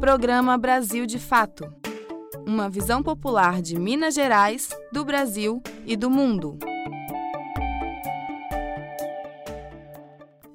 Programa Brasil de Fato uma visão popular de Minas Gerais, do Brasil e do mundo.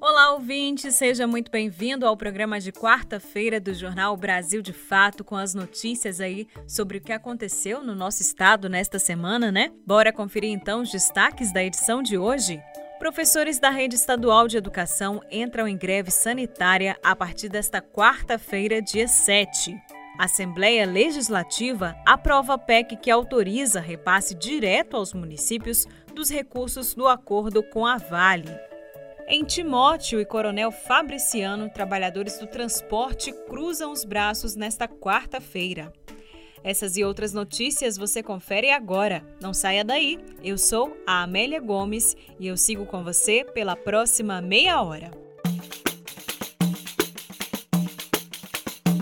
Olá, ouvinte, seja muito bem-vindo ao programa de quarta-feira do Jornal Brasil de Fato, com as notícias aí sobre o que aconteceu no nosso estado nesta semana, né? Bora conferir então os destaques da edição de hoje? Professores da Rede Estadual de Educação entram em greve sanitária a partir desta quarta-feira, dia 7. A Assembleia Legislativa aprova a PEC que autoriza repasse direto aos municípios dos recursos do acordo com a Vale. Em Timóteo e Coronel Fabriciano, trabalhadores do transporte cruzam os braços nesta quarta-feira. Essas e outras notícias você confere agora. Não saia daí. Eu sou a Amélia Gomes e eu sigo com você pela próxima meia hora.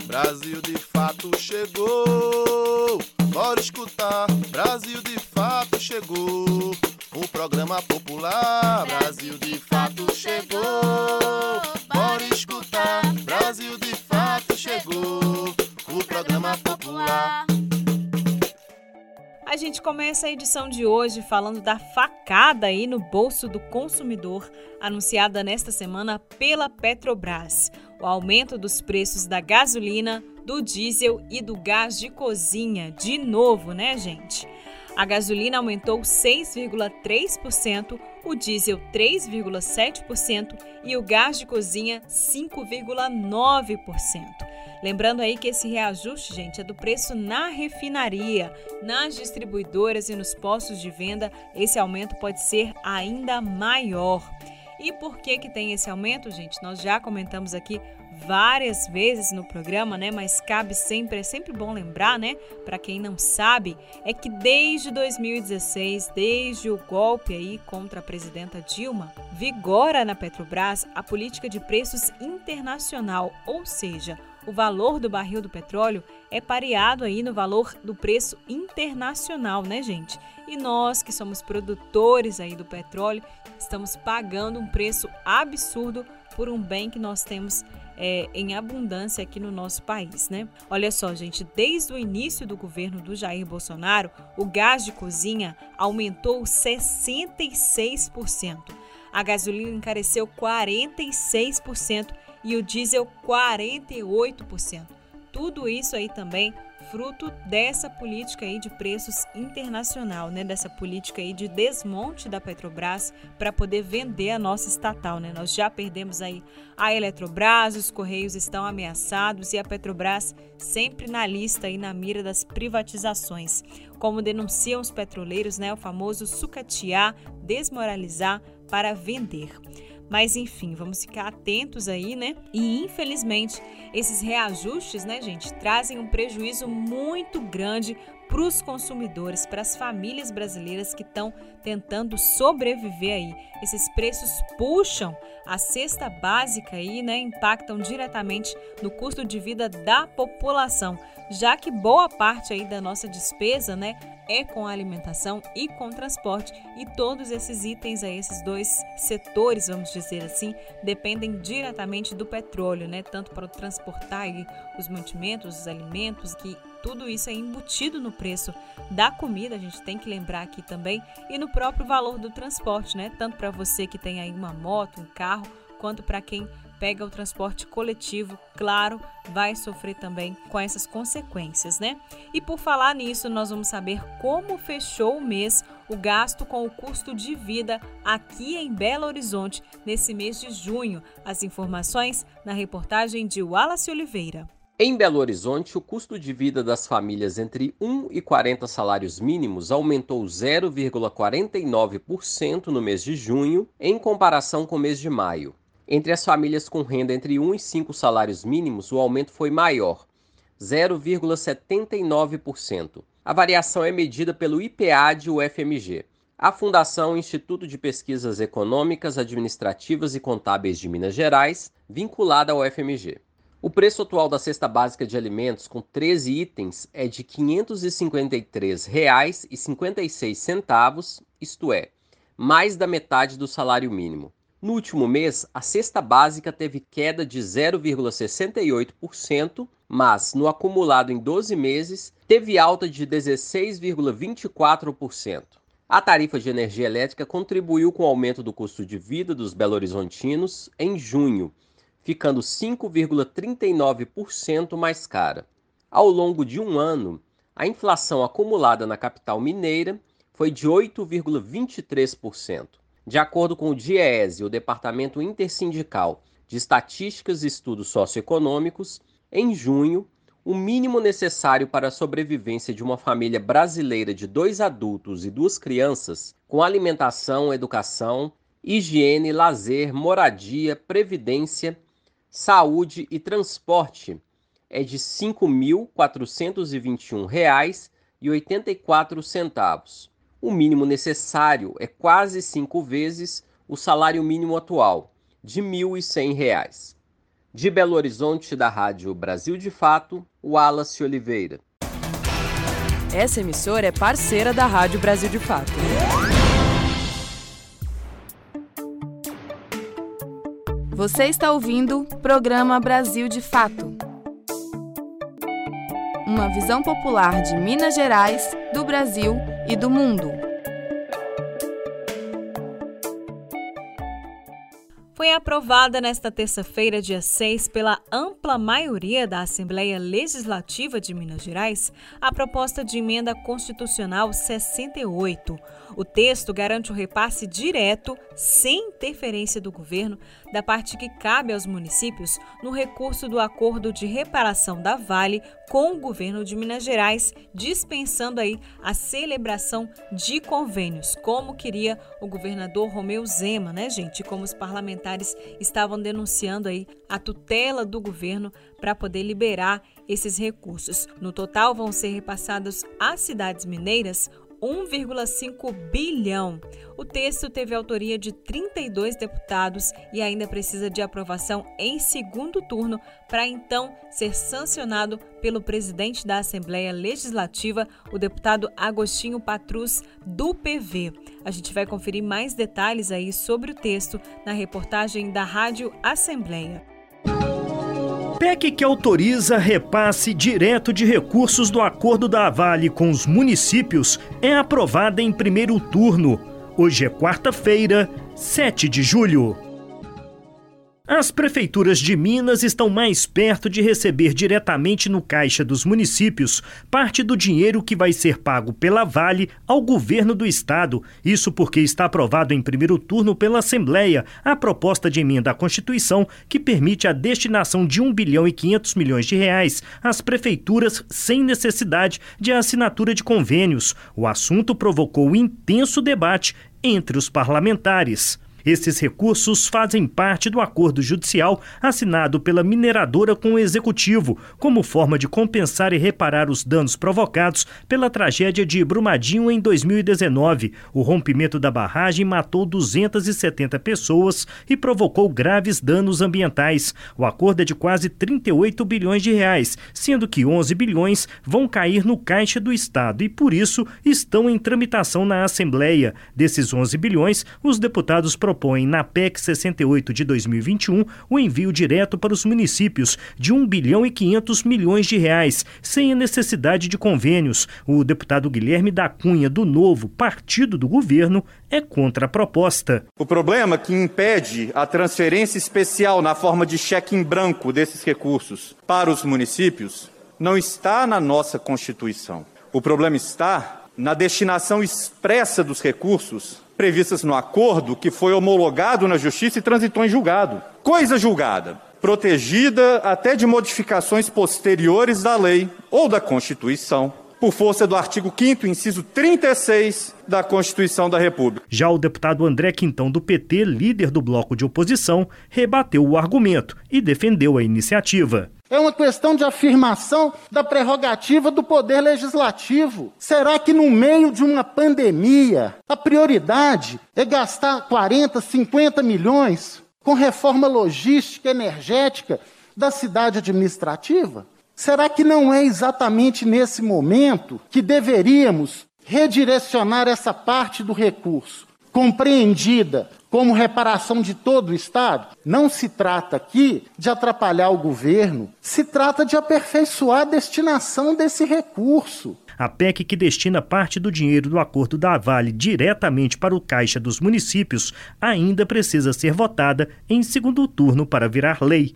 Brasil de fato chegou. Bora escutar. Brasil de fato chegou. O programa popular. Brasil de fato chegou. Bora escutar. Gente começa a edição de hoje falando da facada aí no bolso do consumidor, anunciada nesta semana pela Petrobras. O aumento dos preços da gasolina, do diesel e do gás de cozinha. De novo, né, gente? A gasolina aumentou 6,3%, o diesel 3,7% e o gás de cozinha 5,9%. Lembrando aí que esse reajuste, gente, é do preço na refinaria, nas distribuidoras e nos postos de venda, esse aumento pode ser ainda maior. E por que que tem esse aumento, gente? Nós já comentamos aqui várias vezes no programa, né? Mas cabe sempre, é sempre bom lembrar, né? Para quem não sabe, é que desde 2016, desde o golpe aí contra a presidenta Dilma, vigora na Petrobras a política de preços internacional, ou seja, o valor do barril do petróleo é pareado aí no valor do preço internacional, né, gente? E nós que somos produtores aí do petróleo, estamos pagando um preço absurdo por um bem que nós temos é, em abundância aqui no nosso país, né? Olha só, gente, desde o início do governo do Jair Bolsonaro, o gás de cozinha aumentou 66%. A gasolina encareceu 46% e o diesel 48%. Tudo isso aí também fruto dessa política aí de preços internacional, né? Dessa política aí de desmonte da Petrobras para poder vender a nossa estatal, né? Nós já perdemos aí a Eletrobras, os Correios estão ameaçados e a Petrobras sempre na lista e na mira das privatizações. Como denunciam os petroleiros, né? O famoso sucatear, desmoralizar para vender. Mas enfim, vamos ficar atentos aí, né? E infelizmente, esses reajustes, né, gente, trazem um prejuízo muito grande para os consumidores, para as famílias brasileiras que estão tentando sobreviver aí. Esses preços puxam a cesta básica aí, né, impactam diretamente no custo de vida da população, já que boa parte aí da nossa despesa, né, é com alimentação e com transporte. E todos esses itens aí, esses dois setores, vamos dizer assim, dependem diretamente do petróleo, né, tanto para transportar os mantimentos, os alimentos que tudo isso é embutido no preço da comida, a gente tem que lembrar aqui também, e no próprio valor do transporte, né? Tanto para você que tem aí uma moto, um carro, quanto para quem pega o transporte coletivo, claro, vai sofrer também com essas consequências, né? E por falar nisso, nós vamos saber como fechou o mês o gasto com o custo de vida aqui em Belo Horizonte nesse mês de junho. As informações na reportagem de Wallace Oliveira. Em Belo Horizonte, o custo de vida das famílias entre 1 e 40 salários mínimos aumentou 0,49% no mês de junho, em comparação com o mês de maio. Entre as famílias com renda entre 1 e 5 salários mínimos, o aumento foi maior, 0,79%. A variação é medida pelo IPAD UFMG. A Fundação Instituto de Pesquisas Econômicas, Administrativas e Contábeis de Minas Gerais, vinculada ao UFMG. O preço atual da cesta básica de alimentos com 13 itens é de R$ 553,56, isto é, mais da metade do salário mínimo. No último mês, a cesta básica teve queda de 0,68% mas no acumulado em 12 meses teve alta de 16,24%. A tarifa de energia elétrica contribuiu com o aumento do custo de vida dos belo-horizontinos em junho, ficando 5,39% mais cara. Ao longo de um ano, a inflação acumulada na capital mineira foi de 8,23%. De acordo com o DIEESE, o Departamento Intersindical de Estatísticas e Estudos Socioeconômicos, em junho, o mínimo necessário para a sobrevivência de uma família brasileira de dois adultos e duas crianças, com alimentação, educação, higiene, lazer, moradia, previdência, saúde e transporte, é de R$ 5.421,84. O mínimo necessário é quase cinco vezes o salário mínimo atual, de R$ 1.100. De Belo Horizonte, da Rádio Brasil de Fato, Wallace Oliveira. Essa emissora é parceira da Rádio Brasil de Fato. Você está ouvindo programa Brasil de Fato. Uma visão popular de Minas Gerais, do Brasil e do mundo. Foi aprovada nesta terça-feira, dia 6, pela ampla maioria da Assembleia Legislativa de Minas Gerais, a proposta de emenda constitucional 68. O texto garante o repasse direto, sem interferência do governo, da parte que cabe aos municípios no recurso do acordo de reparação da Vale com o governo de Minas Gerais, dispensando aí a celebração de convênios, como queria o governador Romeu Zema, né, gente? Como os parlamentares estavam denunciando aí a tutela do governo para poder liberar esses recursos. No total vão ser repassados às cidades mineiras 1,5 bilhão. O texto teve autoria de 32 deputados e ainda precisa de aprovação em segundo turno para então ser sancionado pelo presidente da Assembleia Legislativa, o deputado Agostinho Patrus, do PV. A gente vai conferir mais detalhes aí sobre o texto na reportagem da Rádio Assembleia. PEC que autoriza repasse direto de recursos do acordo da Vale com os municípios é aprovada em primeiro turno. Hoje é quarta-feira, 7 de julho. As prefeituras de Minas estão mais perto de receber diretamente no caixa dos municípios parte do dinheiro que vai ser pago pela Vale ao governo do estado. Isso porque está aprovado em primeiro turno pela Assembleia a proposta de emenda à Constituição que permite a destinação de 1 bilhão e 500 milhões de reais às prefeituras sem necessidade de assinatura de convênios. O assunto provocou intenso debate entre os parlamentares. Esses recursos fazem parte do acordo judicial assinado pela mineradora com o executivo, como forma de compensar e reparar os danos provocados pela tragédia de Brumadinho em 2019. O rompimento da barragem matou 270 pessoas e provocou graves danos ambientais. O acordo é de quase 38 bilhões de reais, sendo que 11 bilhões vão cair no caixa do Estado e, por isso, estão em tramitação na Assembleia. Desses 11 bilhões, os deputados propõe na PEC 68 de 2021 o envio direto para os municípios de 1 bilhão e 500 milhões de reais, sem a necessidade de convênios. O deputado Guilherme da Cunha, do Novo Partido do Governo, é contra a proposta. O problema que impede a transferência especial na forma de cheque em branco desses recursos para os municípios não está na nossa Constituição. O problema está na destinação expressa dos recursos previstas no acordo que foi homologado na Justiça e transitou em julgado. Coisa julgada, protegida até de modificações posteriores da lei ou da Constituição, por força do artigo 5 inciso 36 da Constituição da República. Já o deputado André Quintão do PT, líder do bloco de oposição, rebateu o argumento e defendeu a iniciativa. É uma questão de afirmação da prerrogativa do poder legislativo. Será que no meio de uma pandemia, a prioridade é gastar 40, 50 milhões com reforma logística energética da cidade administrativa? Será que não é exatamente nesse momento que deveríamos redirecionar essa parte do recurso compreendida como reparação de todo o Estado? Não se trata aqui de atrapalhar o governo, se trata de aperfeiçoar a destinação desse recurso. A PEC que destina parte do dinheiro do acordo da Vale diretamente para o caixa dos municípios ainda precisa ser votada em segundo turno para virar lei.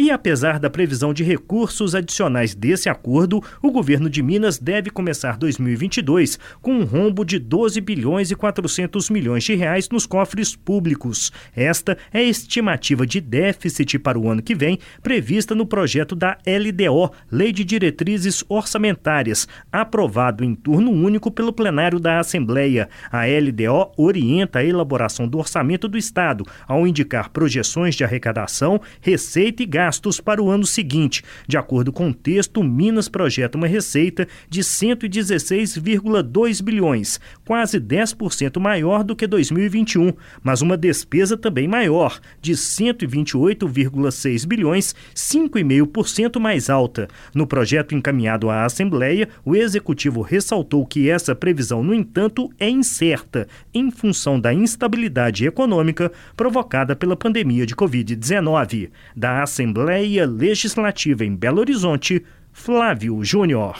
E apesar da previsão de recursos adicionais desse acordo, o governo de Minas deve começar 2022 com um rombo de 12 bilhões e 400 milhões de reais nos cofres públicos. Esta é a estimativa de déficit para o ano que vem, prevista no projeto da LDO, Lei de Diretrizes Orçamentárias, aprovado em turno único pelo plenário da Assembleia. A LDO orienta a elaboração do orçamento do Estado ao indicar projeções de arrecadação, receita e gasto gastos para o ano seguinte. De acordo com o texto, Minas projeta uma receita de 116,2 bilhões, quase 10% maior do que 2021, mas uma despesa também maior, de 128,6 bilhões, 5,5% mais alta. No projeto encaminhado à Assembleia, o executivo ressaltou que essa previsão, no entanto, é incerta em função da instabilidade econômica provocada pela pandemia de Covid-19. Da Assembleia Assembleia Legislativa em Belo Horizonte, Flávio Júnior.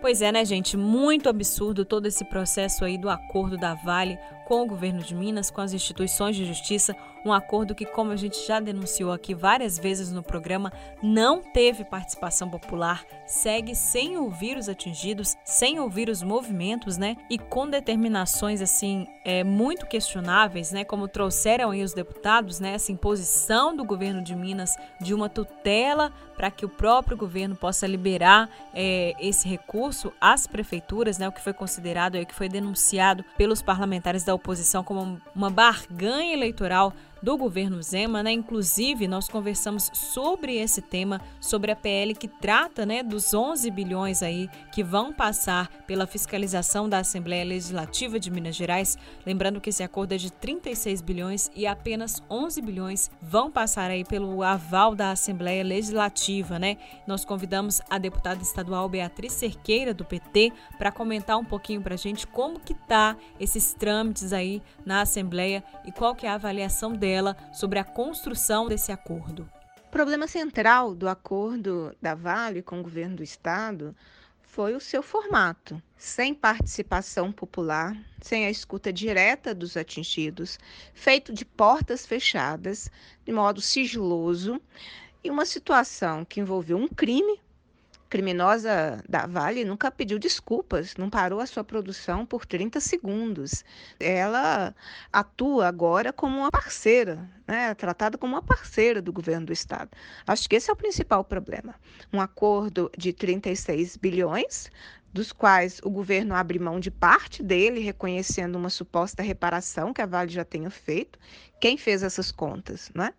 Pois é, né, gente? Muito absurdo todo esse processo aí do acordo da Vale com o governo de Minas, com as instituições de justiça, um acordo que, como a gente já denunciou aqui várias vezes no programa, não teve participação popular, segue sem ouvir os atingidos, sem ouvir os movimentos, né? E com determinações assim é, muito questionáveis, né? Como trouxeram aí os deputados, né? Essa imposição do governo de Minas de uma tutela para que o próprio governo possa liberar é, esse recurso às prefeituras, né? O que foi considerado aí, que foi denunciado pelos parlamentares da oposição como uma barganha eleitoral do governo Zema, né? Inclusive, nós conversamos sobre esse tema, sobre a PL que trata, né, dos 11 bilhões aí que vão passar pela fiscalização da Assembleia Legislativa de Minas Gerais. Lembrando que esse acordo é de 36 bilhões e apenas 11 bilhões vão passar aí pelo aval da Assembleia Legislativa, né? Nós convidamos a deputada estadual Beatriz Cerqueira do PT para comentar um pouquinho para a gente como que tá esses trâmites aí na Assembleia e qual que é a avaliação dele sobre a construção desse acordo. O problema central do acordo da Vale com o governo do estado foi o seu formato, sem participação popular, sem a escuta direta dos atingidos, feito de portas fechadas, de modo sigiloso, e uma situação que envolveu um crime criminosa da Vale nunca pediu desculpas, não parou a sua produção por 30 segundos. Ela atua agora como uma parceira, né, tratada como uma parceira do governo do Estado. Acho que esse é o principal problema. Um acordo de 36 bilhões dos quais o governo abre mão de parte dele, reconhecendo uma suposta reparação que a Vale já tenha feito. Quem fez essas contas? Né?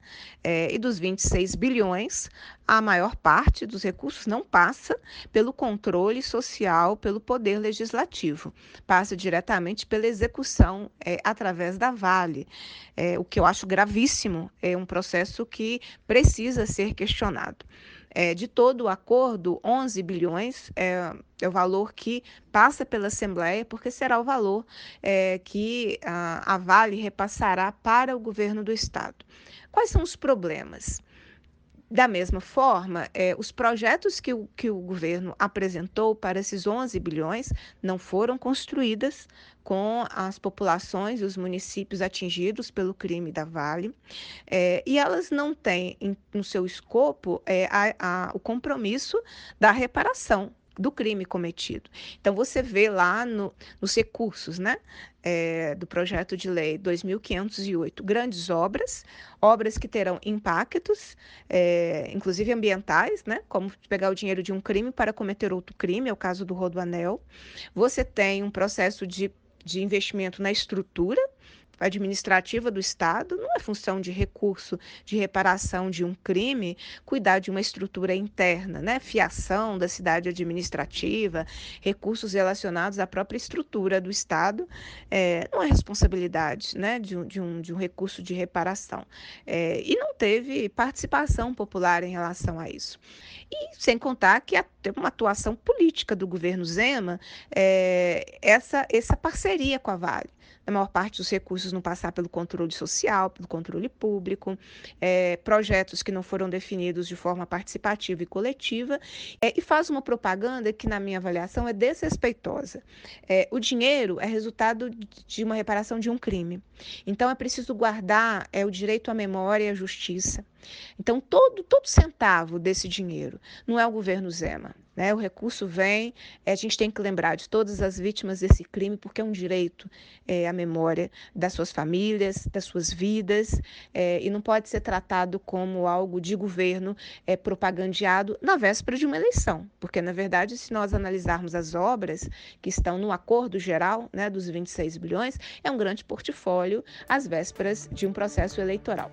É, e dos 26 bilhões, a maior parte dos recursos não passa pelo controle social, pelo poder legislativo, passa diretamente pela execução é, através da Vale, é, o que eu acho gravíssimo, é um processo que precisa ser questionado. É, de todo o acordo, 11 bilhões é, é, o valor que passa pela Assembleia, porque será o valor é, que a, a Vale repassará para o governo do Estado. Quais são os problemas? Da mesma forma, é, os projetos que o, que o governo apresentou para esses 11 bilhões não foram construídos com as populações e os municípios atingidos pelo crime da Vale, é, e elas não têm em, no seu escopo é, a, a, o compromisso da reparação do crime cometido. Então, você vê lá no, nos recursos né, é, do projeto de lei 2508 grandes obras, obras que terão impactos, é, inclusive ambientais, né, como pegar o dinheiro de um crime para cometer outro crime, é o caso do Rodoanel. Você tem um processo de, de investimento na estrutura, administrativa do Estado, não é função de recurso de reparação de um crime cuidar de uma estrutura interna, né? Fiação da cidade administrativa, recursos relacionados à própria estrutura do Estado, é, não é responsabilidade né? de, de, um, de um recurso de reparação. É, e não teve participação popular em relação a isso. E sem contar que teve uma atuação política do governo Zema, é, essa, essa parceria com a Vale. A maior parte dos recursos não passar pelo controle social, pelo controle público, é, projetos que não foram definidos de forma participativa e coletiva, é, e faz uma propaganda que, na minha avaliação, é desrespeitosa. É, o dinheiro é resultado de uma reparação de um crime. Então, é preciso guardar é, o direito à memória e à justiça. Então, todo, todo centavo desse dinheiro não é o governo Zema. Né? O recurso vem, a gente tem que lembrar de todas as vítimas desse crime, porque é um direito é, à memória das suas famílias, das suas vidas, é, e não pode ser tratado como algo de governo é, propagandeado na véspera de uma eleição. Porque, na verdade, se nós analisarmos as obras que estão no acordo geral né, dos 26 bilhões, é um grande portfólio às vésperas de um processo eleitoral.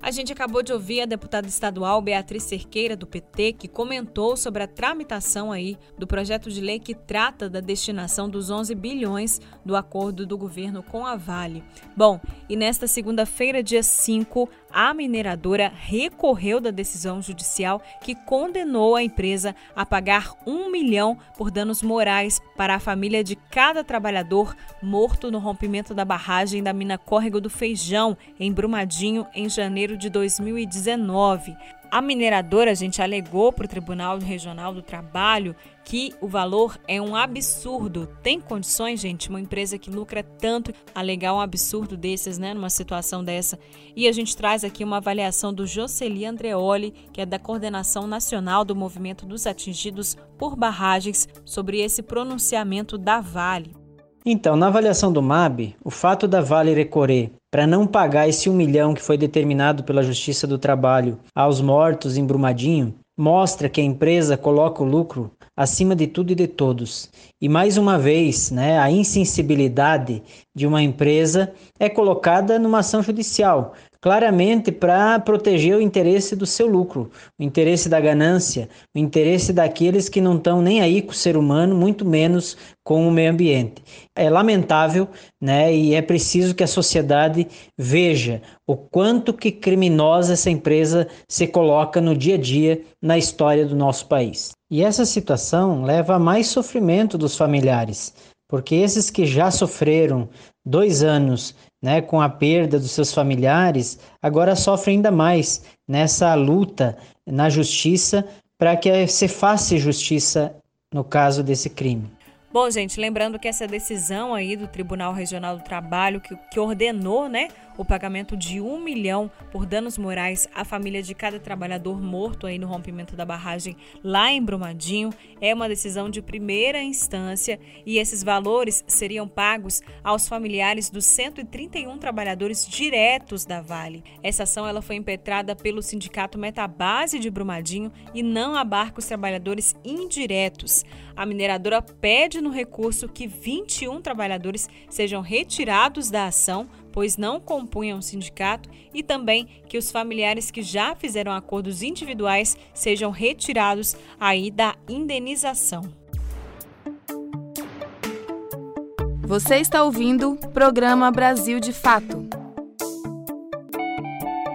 A gente acabou de ouvir a deputada estadual Beatriz Cerqueira, do PT, que comentou sobre a tramitação aí do projeto de lei que trata da destinação dos 11 bilhões do acordo do governo com a Vale. Bom, e nesta segunda-feira, dia 5, a mineradora recorreu da decisão judicial que condenou a empresa a pagar um milhão por danos morais para a família de cada trabalhador morto no rompimento da barragem da mina Córrego do Feijão, em Brumadinho, em janeiro de 2019. A mineradora, a gente alegou para o Tribunal Regional do Trabalho que o valor é um absurdo. Tem condições, gente, uma empresa que lucra tanto, alegar um absurdo desses, né, numa situação dessa. E a gente traz aqui uma avaliação do Jocely Andreoli, que é da Coordenação Nacional do Movimento dos Atingidos por Barragens, sobre esse pronunciamento da Vale. Então, na avaliação do MAB, o fato da Vale recorrer para não pagar esse um milhão que foi determinado pela Justiça do Trabalho aos mortos em Brumadinho mostra que a empresa coloca o lucro acima de tudo e de todos. E mais uma vez, né, a insensibilidade de uma empresa é colocada numa ação judicial, claramente para proteger o interesse do seu lucro, o interesse da ganância, o interesse daqueles que não estão nem aí com o ser humano, muito menos com o meio ambiente. É lamentável, né? E é preciso que a sociedade veja o quanto que criminosa essa empresa se coloca no dia a dia na história do nosso país. E essa situação leva a mais sofrimento dos familiares, porque esses que já sofreram dois anos né, com a perda dos seus familiares, agora sofrem ainda mais nessa luta na justiça para que se faça justiça no caso desse crime. Bom, gente, lembrando que essa decisão aí do Tribunal Regional do Trabalho, que, que ordenou né, o pagamento de um milhão por danos morais à família de cada trabalhador morto aí no rompimento da barragem lá em Brumadinho, é uma decisão de primeira instância e esses valores seriam pagos aos familiares dos 131 trabalhadores diretos da Vale. Essa ação ela foi impetrada pelo Sindicato Metabase de Brumadinho e não abarca os trabalhadores indiretos. A mineradora pede no recurso que 21 trabalhadores sejam retirados da ação, pois não compunham o sindicato, e também que os familiares que já fizeram acordos individuais sejam retirados aí da indenização. Você está ouvindo o programa Brasil de Fato.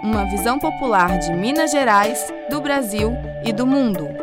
Uma visão popular de Minas Gerais, do Brasil e do mundo.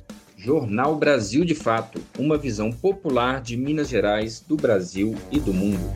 Jornal Brasil de Fato, uma visão popular de Minas Gerais, do Brasil e do mundo.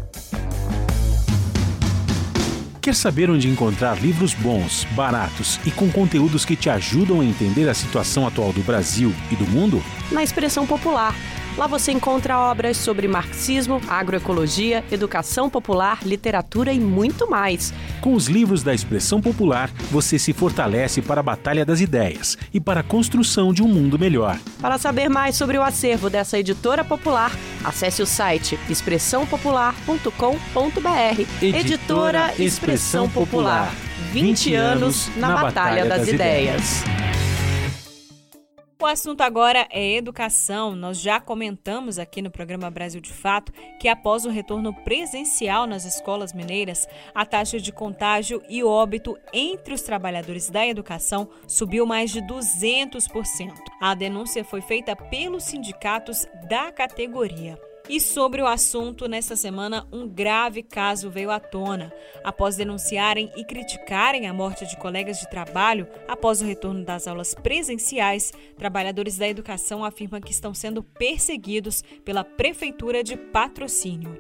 Quer saber onde encontrar livros bons, baratos e com conteúdos que te ajudam a entender a situação atual do Brasil e do mundo? Na Expressão Popular Lá você encontra obras sobre marxismo, agroecologia, educação popular, literatura e muito mais. Com os livros da expressão popular, você se fortalece para a batalha das ideias e para a construção de um mundo melhor. Para saber mais sobre o acervo dessa editora popular, acesse o site expressãopopular.com.br. Editora Expressão Popular. 20 anos na, Batalha das, Ideias. O assunto agora é educação. Nós já comentamos aqui no programa Brasil de Fato que após o retorno presencial nas escolas mineiras, a taxa de contágio e óbito entre os trabalhadores da educação subiu mais de 200%. A denúncia foi feita pelos sindicatos da categoria. E sobre o assunto, nesta semana, um grave caso veio à tona. Após denunciarem e criticarem a morte de colegas de trabalho após o retorno das aulas presenciais, trabalhadores da educação afirmam que estão sendo perseguidos pela Prefeitura de Patrocínio.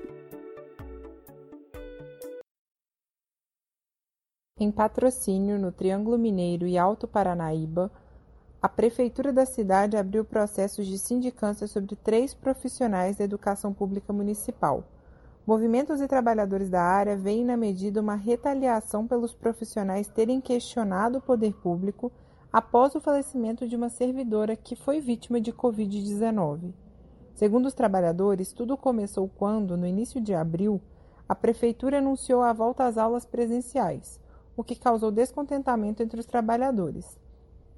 Em patrocínio, no Triângulo Mineiro e Alto Paranaíba, a Prefeitura da cidade abriu processos de sindicância sobre três profissionais da educação pública municipal. Movimentos e trabalhadores da área veem na medida uma retaliação pelos profissionais terem questionado o poder público após o falecimento de uma servidora que foi vítima de Covid-19. Segundo os trabalhadores, tudo começou quando, no início de abril, a Prefeitura anunciou a volta às aulas presenciais, o que causou descontentamento entre os trabalhadores.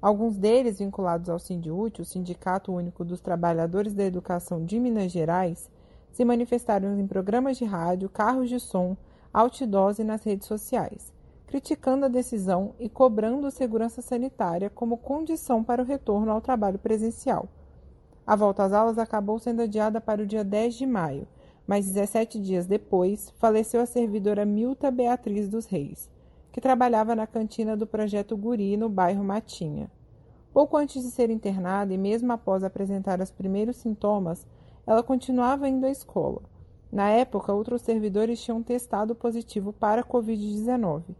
Alguns deles, vinculados ao Sindiúte, o Sindicato Único dos Trabalhadores da Educação de Minas Gerais, se manifestaram em programas de rádio, carros de som, outdoors e nas redes sociais, criticando a decisão e cobrando segurança sanitária como condição para o retorno ao trabalho presencial. A volta às aulas acabou sendo adiada para o dia 10 de maio, mas 17 dias depois faleceu a servidora Milta Beatriz dos Reis que trabalhava na cantina do Projeto Guri, no bairro Matinha. Pouco antes de ser internada e mesmo após apresentar os primeiros sintomas, ela continuava indo à escola. Na época, outros servidores tinham testado positivo para a Covid-19.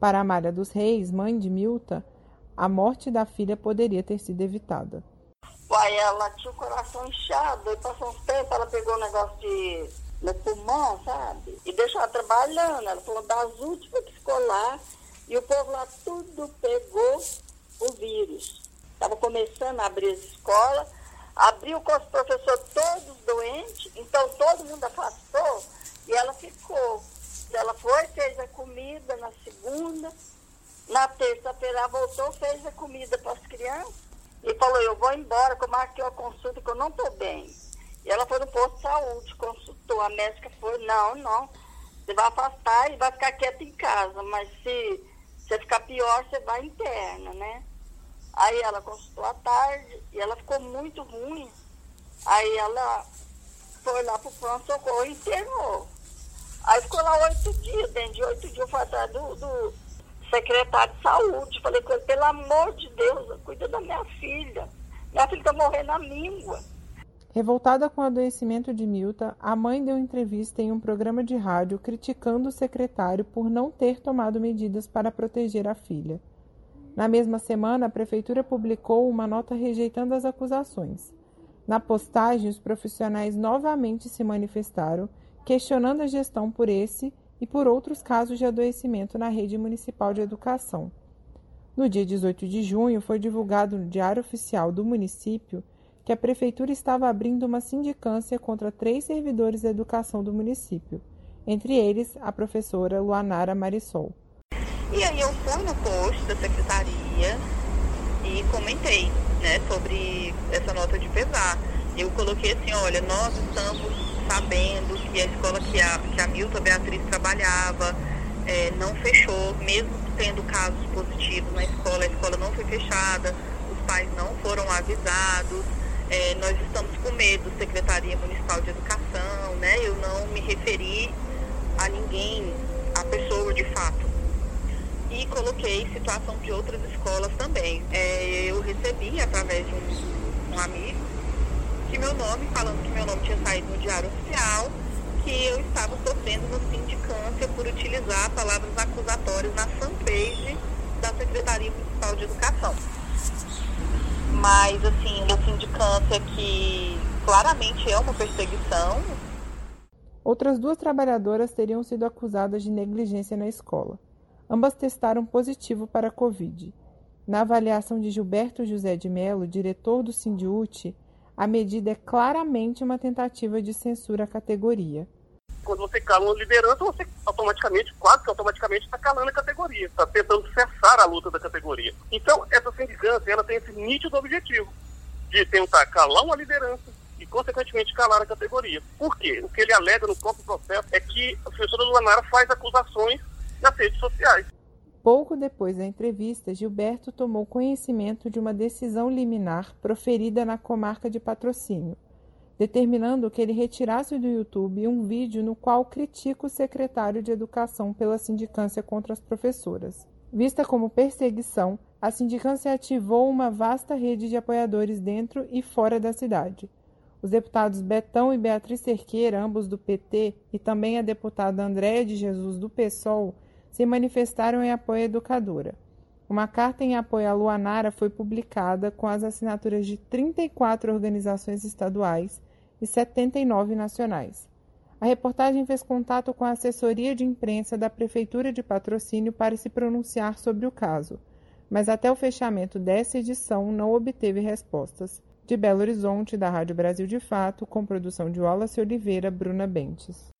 Para Amália dos Reis, mãe de Milta, a morte da filha poderia ter sido evitada. Uai, ela tinha o coração inchado, e passou uns tempos, ela pegou um negócio de no pulmão, sabe? E deixou ela trabalhando. Ela falou das últimas que ficou lá. E o povo lá tudo pegou o vírus. Estava começando a abrir as escolas, abriu com os professores todos doentes, então todo mundo afastou e ela ficou. Ela foi, fez a comida na segunda, na terça-feira voltou, fez a comida para as crianças e falou, eu vou embora, que eu marquei uma consulta que eu não estou bem. E ela foi no posto de saúde, consultou. A médica foi, não, não, você vai afastar e vai ficar quieta em casa, mas se você ficar pior, você vai interna, né? Aí ela consultou à tarde e ela ficou muito ruim. Aí ela foi lá pro pronto-socorro e internou. Aí ficou lá oito dias, dentro de oito dias eu fui atrás do, do secretário de saúde. Falei com ele, pelo amor de Deus, cuida da minha filha. Minha filha tá morrendo na língua. Revoltada com o adoecimento de Milta, a mãe deu entrevista em um programa de rádio criticando o secretário por não ter tomado medidas para proteger a filha. Na mesma semana, a prefeitura publicou uma nota rejeitando as acusações. Na postagem, os profissionais novamente se manifestaram, questionando a gestão por esse e por outros casos de adoecimento na rede municipal de educação. No dia 18 de junho, foi divulgado no Diário Oficial do município que a prefeitura estava abrindo uma sindicância contra três servidores da educação do município, entre eles a professora Luanara Marisol. E aí eu fui no posto da secretaria e comentei né, sobre essa nota de pesar. Eu coloquei assim, olha, nós estamos sabendo que a escola que a, que a Milton Beatriz trabalhava é, não fechou, mesmo tendo casos positivos na escola, a escola não foi fechada, os pais não foram avisados, é, nós estamos com medo, Secretaria Municipal de Educação, né? Eu não me referi a ninguém, a pessoa de fato. E coloquei situação de outras escolas também. É, eu recebi, através de um, um amigo, que meu nome, falando que meu nome tinha saído no Diário Oficial, que eu estava sofrendo no sindicância por utilizar palavras acusatórias na fanpage da Secretaria Municipal de Educação mas assim, uma sindicância que claramente é uma perseguição. Outras duas trabalhadoras teriam sido acusadas de negligência na escola. Ambas testaram positivo para a Covid. Na avaliação de Gilberto José de Mello, diretor do Sindiute, a medida é claramente uma tentativa de censura à categoria quando você cala uma liderança, você automaticamente, quase que automaticamente, está calando a categoria, está tentando cessar a luta da categoria. Então, essa sindicância, ela tem esse nítido objetivo, de tentar calar uma liderança e, consequentemente, calar a categoria. Por quê? O que ele alega no próprio processo é que a professora Luanara faz acusações nas redes sociais. Pouco depois da entrevista, Gilberto tomou conhecimento de uma decisão liminar proferida na comarca de patrocínio, determinando que ele retirasse do YouTube um vídeo no qual critica o secretário de Educação pela sindicância contra as professoras. Vista como perseguição, a sindicância ativou uma vasta rede de apoiadores dentro e fora da cidade. Os deputados Betão e Beatriz Cerqueira, ambos do PT, e também a deputada Andréia de Jesus, do PSOL, se manifestaram em apoio à educadora. Uma carta em apoio à Luanara foi publicada com as assinaturas de 34 organizações estaduais e 79 nacionais. A reportagem fez contato com a assessoria de imprensa da Prefeitura de Patrocínio para se pronunciar sobre o caso, mas até o fechamento dessa edição não obteve respostas. De Belo Horizonte, da Rádio Brasil de Fato, com produção de Wallace Oliveira, Bruna Bentes.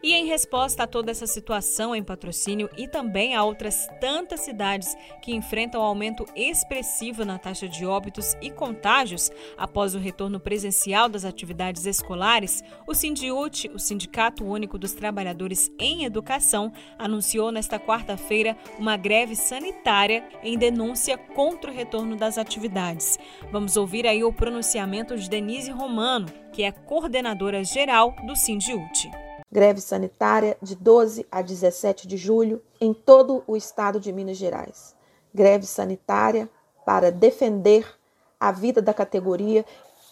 E em resposta a toda essa situação em patrocínio e também a outras tantas cidades que enfrentam aumento expressivo na taxa de óbitos e contágios após o retorno presencial das atividades escolares, o Sindiute, o Sindicato Único dos Trabalhadores em Educação, anunciou nesta quarta-feira uma greve sanitária em denúncia contra o retorno das atividades. Vamos ouvir aí o pronunciamento de Denise Romano, que é coordenadora geral do Sindiute greve sanitária de 12 a 17 de julho em todo o estado de Minas Gerais. Greve sanitária para defender a vida da categoria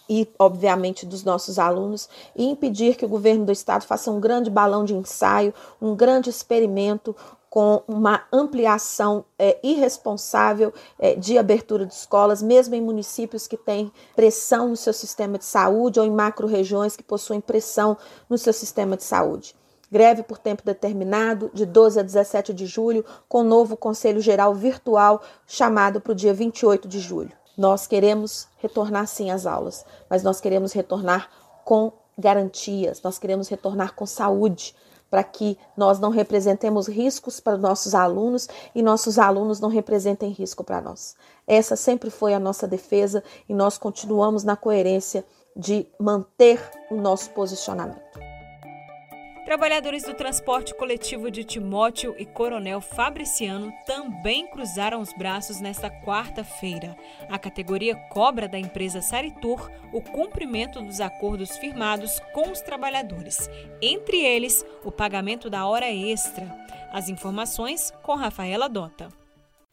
e, obviamente, dos nossos alunos e impedir que o governo do estado faça um grande balão de ensaio, um grande experimento, com uma ampliação é, irresponsável é, de abertura de escolas, mesmo em municípios que têm pressão no seu sistema de saúde ou em macro-regiões que possuem pressão no seu sistema de saúde. Greve por tempo determinado, de 12 a 17 de julho, com novo Conselho Geral virtual chamado para o dia 28 de julho. Nós queremos retornar sim às aulas, mas nós queremos retornar com garantias, nós queremos retornar com saúde, para que nós não representemos riscos para nossos alunos e nossos alunos não representem risco para nós. Essa sempre foi a nossa defesa e nós continuamos na coerência de manter o nosso posicionamento. Trabalhadores do transporte coletivo de Timóteo e Coronel Fabriciano também cruzaram os braços nesta quarta-feira. A categoria cobra da empresa Saritur o cumprimento dos acordos firmados com os trabalhadores, entre eles o pagamento da hora extra. As informações com Rafaela Dota.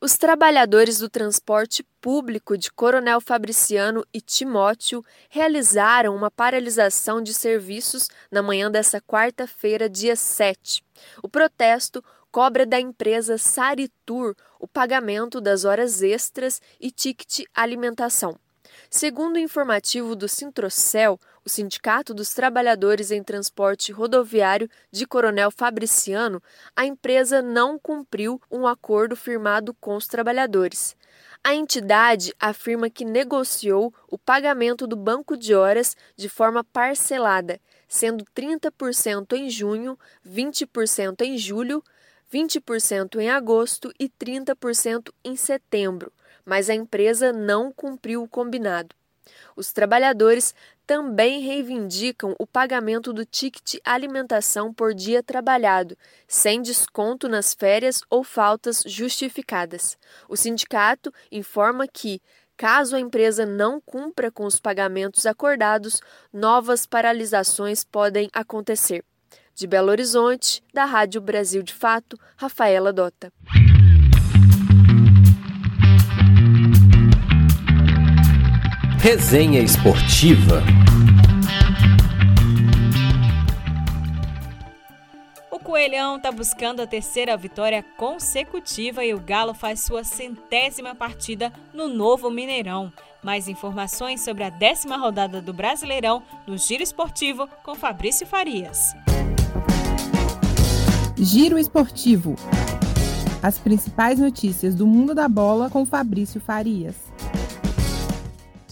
Os trabalhadores do transporte público de Coronel Fabriciano e Timóteo realizaram uma paralisação de serviços na manhã dessa quarta-feira, dia 7. O protesto cobra da empresa Saritur o pagamento das horas extras e ticket alimentação. Segundo o informativo do Sintrocel, o Sindicato dos Trabalhadores em Transporte Rodoviário de Coronel Fabriciano, a empresa não cumpriu um acordo firmado com os trabalhadores. A entidade afirma que negociou o pagamento do banco de horas de forma parcelada, sendo 30% em junho, 20% em julho, 20% em agosto e 30% em setembro, mas a empresa não cumpriu o combinado. Os trabalhadores também reivindicam o pagamento do ticket alimentação por dia trabalhado, sem desconto nas férias ou faltas justificadas. O sindicato informa que, caso a empresa não cumpra com os pagamentos acordados, novas paralisações podem acontecer. De Belo Horizonte, da Rádio Brasil de Fato, Rafaela Dota. Resenha Esportiva. O Coelhão está buscando a terceira vitória consecutiva e o Galo faz sua centésima partida no novo Mineirão. Mais informações sobre a décima rodada do Brasileirão no Giro Esportivo com Fabrício Farias. Giro Esportivo. As principais notícias do mundo da bola com Fabrício Farias.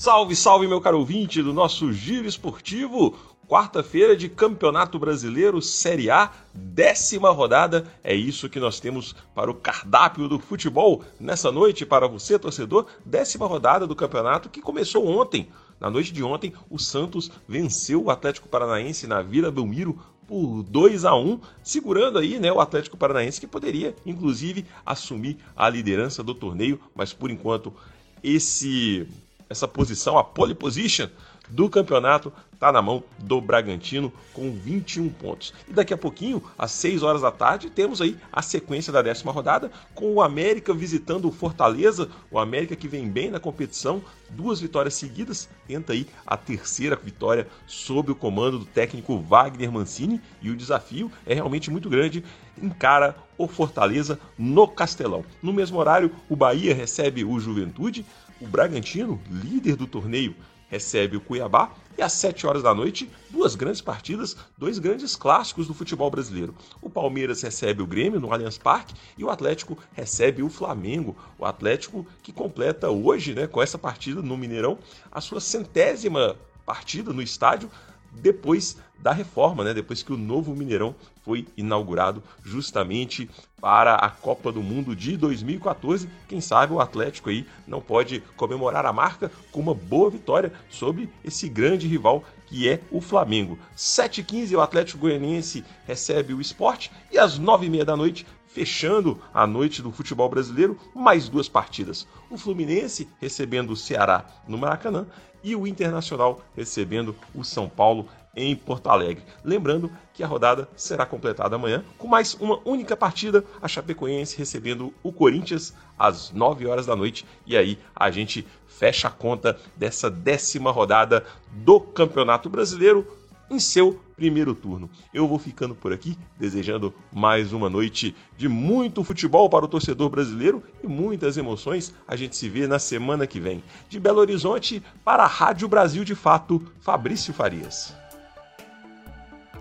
Salve, salve, meu caro ouvinte do nosso Giro Esportivo. quarta-feira de Campeonato Brasileiro Série A, décima rodada. É isso que nós temos para o cardápio do futebol nessa noite para você, torcedor. Décima rodada do campeonato que começou ontem. Na noite de ontem, o Santos venceu o Atlético Paranaense na Vila Belmiro por 2 a 1, segurando aí, né, o Atlético Paranaense que poderia inclusive assumir a liderança do torneio, mas por enquanto esse essa posição, a pole position do campeonato está na mão do Bragantino com 21 pontos. E daqui a pouquinho, às 6 horas da tarde, temos aí a sequência da décima rodada com o América visitando o Fortaleza, o América que vem bem na competição, duas vitórias seguidas, tenta aí a terceira vitória sob o comando do técnico Wagner Mancini e o desafio é realmente muito grande, encara o Fortaleza no Castelão. No mesmo horário, o Bahia recebe o Juventude, o Bragantino, líder do torneio, recebe o Cuiabá e às 7 horas da noite, duas grandes partidas, dois grandes clássicos do futebol brasileiro. O Palmeiras recebe o Grêmio no Allianz Parque e o Atlético recebe o Flamengo. O Atlético que completa hoje, né, com essa partida no Mineirão, a sua centésima partida no estádio depois da reforma, né? depois que o novo Mineirão foi inaugurado justamente para a Copa do Mundo de 2014. Quem sabe o Atlético aí não pode comemorar a marca com uma boa vitória sobre esse grande rival que é o Flamengo. 7h15 o Atlético Goianiense recebe o esporte e às 9h30 da noite fechando a noite do futebol brasileiro, mais duas partidas. O Fluminense recebendo o Ceará no Maracanã e o Internacional recebendo o São Paulo em Porto Alegre. Lembrando que a rodada será completada amanhã com mais uma única partida, a Chapecoense recebendo o Corinthians às 9 horas da noite. E aí a gente fecha a conta dessa décima rodada do Campeonato Brasileiro em seu primeiro turno. Eu vou ficando por aqui, desejando mais uma noite de muito futebol para o torcedor brasileiro e muitas emoções. A gente se vê na semana que vem. De Belo Horizonte para a Rádio Brasil de Fato, Fabrício Farias.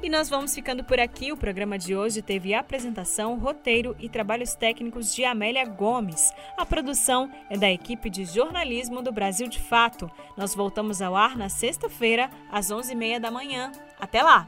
E nós vamos ficando por aqui. O programa de hoje teve apresentação, roteiro e trabalhos técnicos de Amélia Gomes. A produção é da equipe de jornalismo do Brasil de Fato. Nós voltamos ao ar na sexta-feira, às 11h30 da manhã. Até lá!